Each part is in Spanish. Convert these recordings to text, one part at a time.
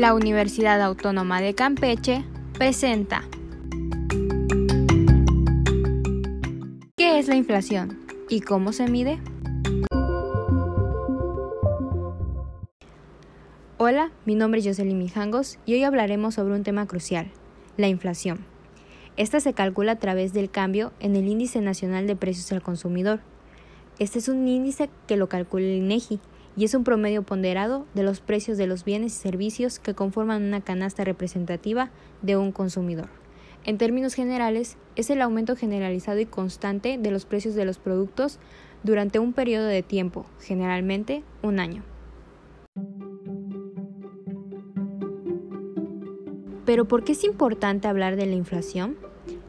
La Universidad Autónoma de Campeche presenta ¿Qué es la inflación y cómo se mide? Hola, mi nombre es Jocelyn Mijangos y hoy hablaremos sobre un tema crucial, la inflación. Esta se calcula a través del cambio en el Índice Nacional de Precios al Consumidor. Este es un índice que lo calcula el INEGI y es un promedio ponderado de los precios de los bienes y servicios que conforman una canasta representativa de un consumidor. En términos generales, es el aumento generalizado y constante de los precios de los productos durante un periodo de tiempo, generalmente un año. Pero ¿por qué es importante hablar de la inflación?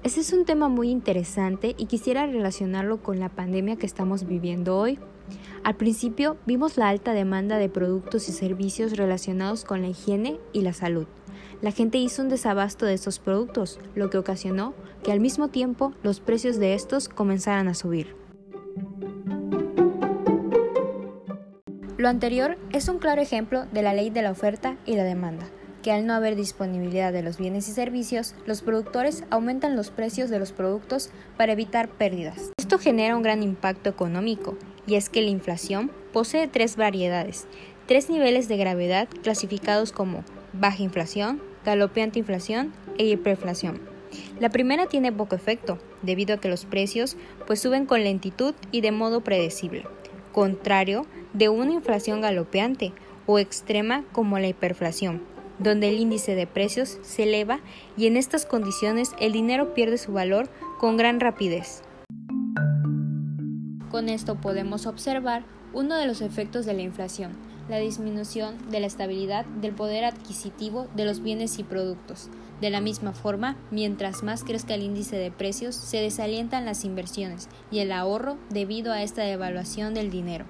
Ese es un tema muy interesante y quisiera relacionarlo con la pandemia que estamos viviendo hoy. Al principio vimos la alta demanda de productos y servicios relacionados con la higiene y la salud. La gente hizo un desabasto de estos productos, lo que ocasionó que al mismo tiempo los precios de estos comenzaran a subir. Lo anterior es un claro ejemplo de la ley de la oferta y la demanda que al no haber disponibilidad de los bienes y servicios, los productores aumentan los precios de los productos para evitar pérdidas. Esto genera un gran impacto económico, y es que la inflación posee tres variedades, tres niveles de gravedad clasificados como baja inflación, galopeante inflación e hiperflación. La primera tiene poco efecto, debido a que los precios pues suben con lentitud y de modo predecible, contrario de una inflación galopeante o extrema como la hiperflación, donde el índice de precios se eleva y en estas condiciones el dinero pierde su valor con gran rapidez. Con esto podemos observar uno de los efectos de la inflación, la disminución de la estabilidad del poder adquisitivo de los bienes y productos. De la misma forma, mientras más crezca el índice de precios, se desalientan las inversiones y el ahorro debido a esta devaluación del dinero.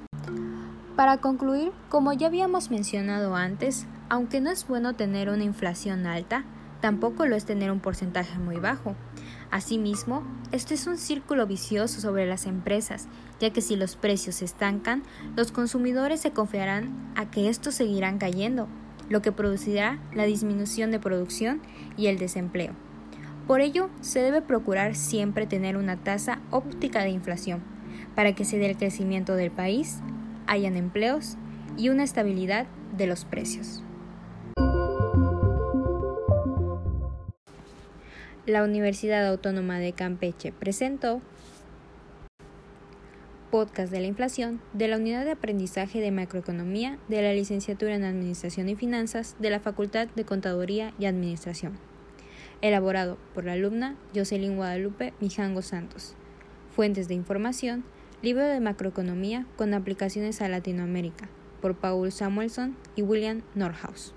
Para concluir, como ya habíamos mencionado antes, aunque no es bueno tener una inflación alta, tampoco lo es tener un porcentaje muy bajo. Asimismo, esto es un círculo vicioso sobre las empresas, ya que si los precios se estancan, los consumidores se confiarán a que estos seguirán cayendo, lo que producirá la disminución de producción y el desempleo. Por ello, se debe procurar siempre tener una tasa óptica de inflación, para que se dé el crecimiento del país, hayan empleos y una estabilidad de los precios. La Universidad Autónoma de Campeche presentó Podcast de la Inflación de la Unidad de Aprendizaje de Macroeconomía de la Licenciatura en Administración y Finanzas de la Facultad de Contaduría y Administración. Elaborado por la alumna Jocelyn Guadalupe Mijango Santos. Fuentes de información, Libro de Macroeconomía con aplicaciones a Latinoamérica, por Paul Samuelson y William Norhaus.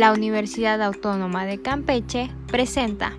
La Universidad Autónoma de Campeche presenta